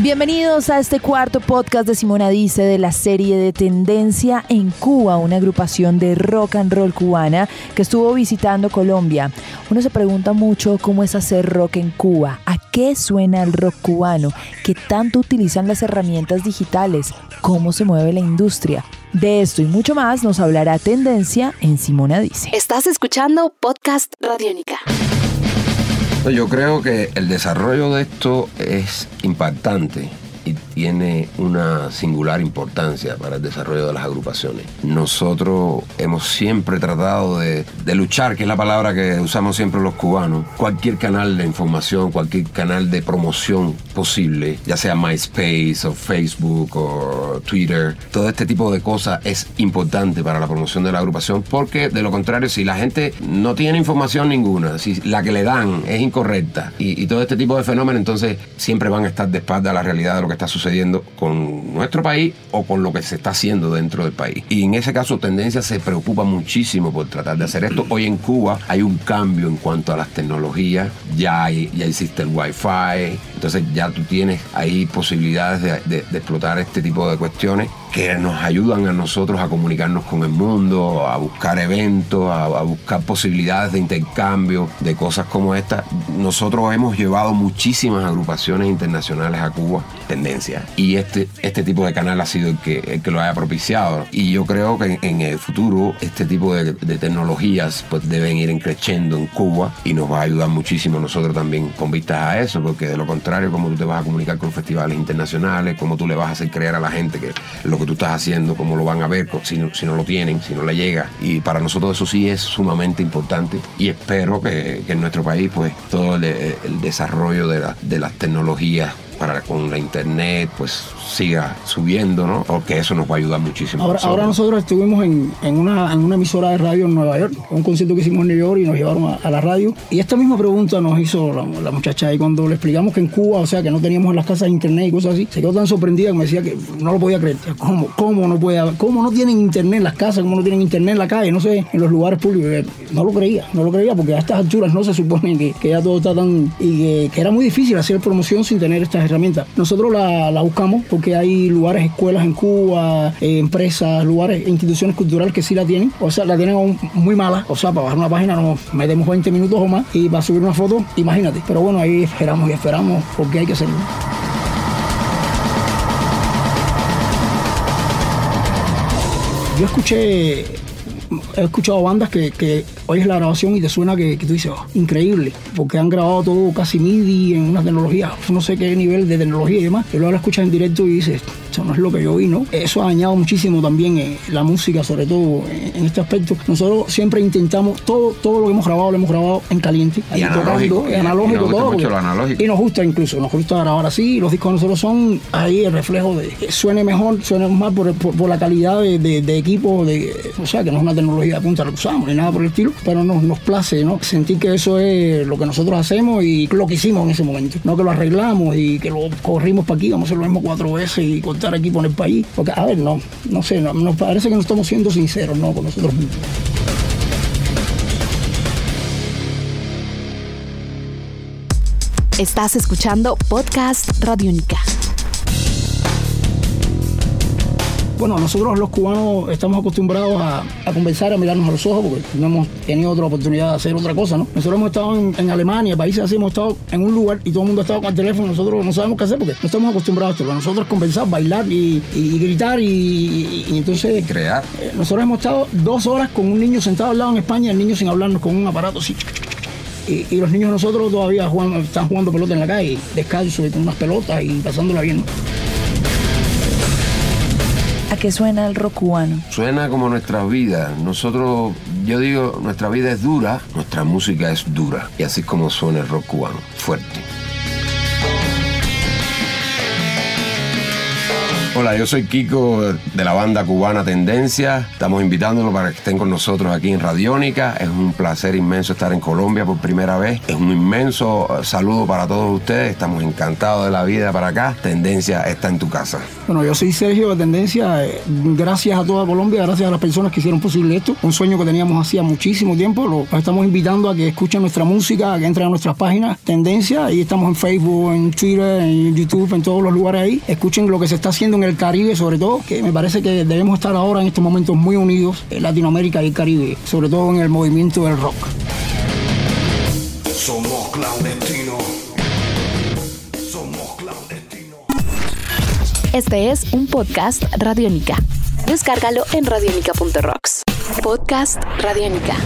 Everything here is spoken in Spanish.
Bienvenidos a este cuarto podcast de Simona Dice de la serie de Tendencia en Cuba, una agrupación de rock and roll cubana que estuvo visitando Colombia. Uno se pregunta mucho cómo es hacer rock en Cuba, a qué suena el rock cubano, qué tanto utilizan las herramientas digitales, cómo se mueve la industria. De esto y mucho más nos hablará Tendencia en Simona Dice. Estás escuchando Podcast Radiónica. Yo creo que el desarrollo de esto es impactante y tiene una singular importancia para el desarrollo de las agrupaciones. Nosotros hemos siempre tratado de, luchar, que es la palabra que usamos siempre los cubanos, cualquier canal de información, cualquier canal de promoción posible, ya sea MySpace o Facebook o Twitter, todo este tipo de cosas es importante para la promoción de la agrupación porque de lo contrario, si la gente no tiene información ninguna, si la que le dan es incorrecta y, todo este tipo de fenómenos, entonces siempre van a estar de espalda a la realidad de lo que está sucediendo con nuestro país o con lo que se está haciendo dentro del país. Y en ese caso, Tendencia se preocupa muchísimo por tratar de hacer esto. Hoy en Cuba hay un cambio en cuanto a las tecnologías, ya, hay, ya existe el Wi-Fi, entonces ya tú tienes ahí posibilidades de, de explotar este tipo de cuestiones que nos ayudan a nosotros a comunicarnos con el mundo, a buscar eventos, a, buscar posibilidades de intercambio, de cosas como esta. Nosotros hemos llevado muchísimas agrupaciones internacionales a Cuba, tendencia, y este, este tipo de canal ha sido el que, que lo haya propiciado. Y yo creo que en, el futuro este tipo de, tecnologías pues deben ir creciendo en Cuba y nos va a ayudar muchísimo nosotros también con vistas a eso, porque de lo contrario, como tú te vas a comunicar con festivales internacionales, como tú le vas a hacer creer a la gente que lo que tú estás haciendo, cómo lo van a ver, si no, si no lo tienen, si no le llega. Y para nosotros eso sí es sumamente importante y espero que, en nuestro país pues todo el, desarrollo de, de las tecnologías para con la internet pues siga subiendo, ¿no? Porque eso nos va a ayudar muchísimo. Ahora, ahora nosotros estuvimos en, en, una, en una emisora de radio en Nueva York, un concierto que hicimos en New York y nos llevaron a, la radio. Y esta misma pregunta nos hizo la, muchacha y cuando le explicamos que en Cuba, o sea, que no teníamos en las casas internet y cosas así, se quedó tan sorprendida que me decía que no lo podía creer. ¿Cómo, cómo no puede ¿Cómo no tienen internet en las casas? ¿Cómo no tienen internet en la calle? No sé, en los lugares públicos. No lo creía, no lo creía porque a estas alturas no se supone que, que ya todo está tan... y que, que era muy difícil hacer promoción sin tener estas herramientas. Nosotros la, buscamos porque hay lugares, escuelas en Cuba, eh, empresas, lugares, instituciones culturales que sí la tienen. O sea, la tienen muy mala. O sea, para bajar una página nos metemos 20 minutos o más y para subir una foto, imagínate. Pero bueno, ahí esperamos y esperamos porque hay que hacerlo. Yo escuché, he escuchado bandas que, que oyes la grabación y te suena que, tú dices, oh, increíble, porque han grabado todo casi MIDI en una tecnología, no sé qué nivel de tecnología y demás, y luego la escuchas en directo y dices, no es lo que yo vi, ¿no? Eso ha dañado muchísimo también eh, la música, sobre todo en, este aspecto. Nosotros siempre intentamos, todo, todo lo que hemos grabado lo hemos grabado en caliente, y analógico, y, analógico, todo. Mucho lo analógico. Y nos gusta incluso, nos gusta grabar así, los discos de nosotros son ahí el reflejo de que suene mejor, suene más por, por, la calidad de, de, equipo, de, o sea, que no es una tecnología de punta que usamos ni nada por el estilo, pero nos, nos place, ¿no? Sentir que eso es lo que nosotros hacemos y lo que hicimos en ese momento, no que lo arreglamos y que lo corrimos para aquí, vamos a hacer lo mismo cuatro veces y cortar aquí por el país porque, a ver, no, no sé, nos parece que no estamos siendo sinceros, ¿no? Con nosotros mismos. Estás escuchando Podcast Radio Única. Bueno, nosotros los cubanos estamos acostumbrados a, conversar, a mirarnos a los ojos, porque no hemos tenido otra oportunidad de hacer otra cosa, ¿no? Nosotros hemos estado en, Alemania, países así, hemos estado en un lugar y todo el mundo ha estado con el teléfono, nosotros no sabemos qué hacer porque no estamos acostumbrados a esto. Nosotros conversar, bailar y, gritar y, entonces... Crear. Eh, nosotros hemos estado dos horas con un niño sentado al lado en España, el niño sin hablarnos con un aparato así. Y, los niños nosotros todavía están jugando pelota en la calle, descalzo y con unas pelotas y pasándola bien. ¿no? ¿A qué suena el rock cubano? Suena como nuestra vida. Nosotros, yo digo, nuestra vida es dura, nuestra música es dura. Y así es como suena el rock cubano, fuerte. Hola, yo soy Kiko de la banda cubana Tendencia. Estamos invitándolo para que estén con nosotros aquí en Radiónica. Es un placer inmenso estar en Colombia por primera vez. Es un inmenso eh, saludo para todos ustedes. Estamos encantados de la vida para acá. Tendencia está en tu casa. Bueno, yo soy Sergio de Tendencia. Eh, Gracias a toda Colombia, gracias a las personas que hicieron posible esto. Un sueño que teníamos hacía muchísimo tiempo. Lo- Los estamos invitando a que escuchen nuestra música, a que entren a nuestras páginas Tendencia. Ahí estamos en Facebook, en Twitter, en YouTube, en todos los lugares ahí. Escuchen lo que se está haciendo en el Caribe, sobre todo, que me parece que debemos estar ahora en estos momentos muy unidos en Latinoamérica y el Caribe, sobre todo en el movimiento del rock. Somos clandestinos. Somos clandestinos. Este es un podcast Radiónica. Descárgalo en radiónica.rocks. Podcast Radiónica.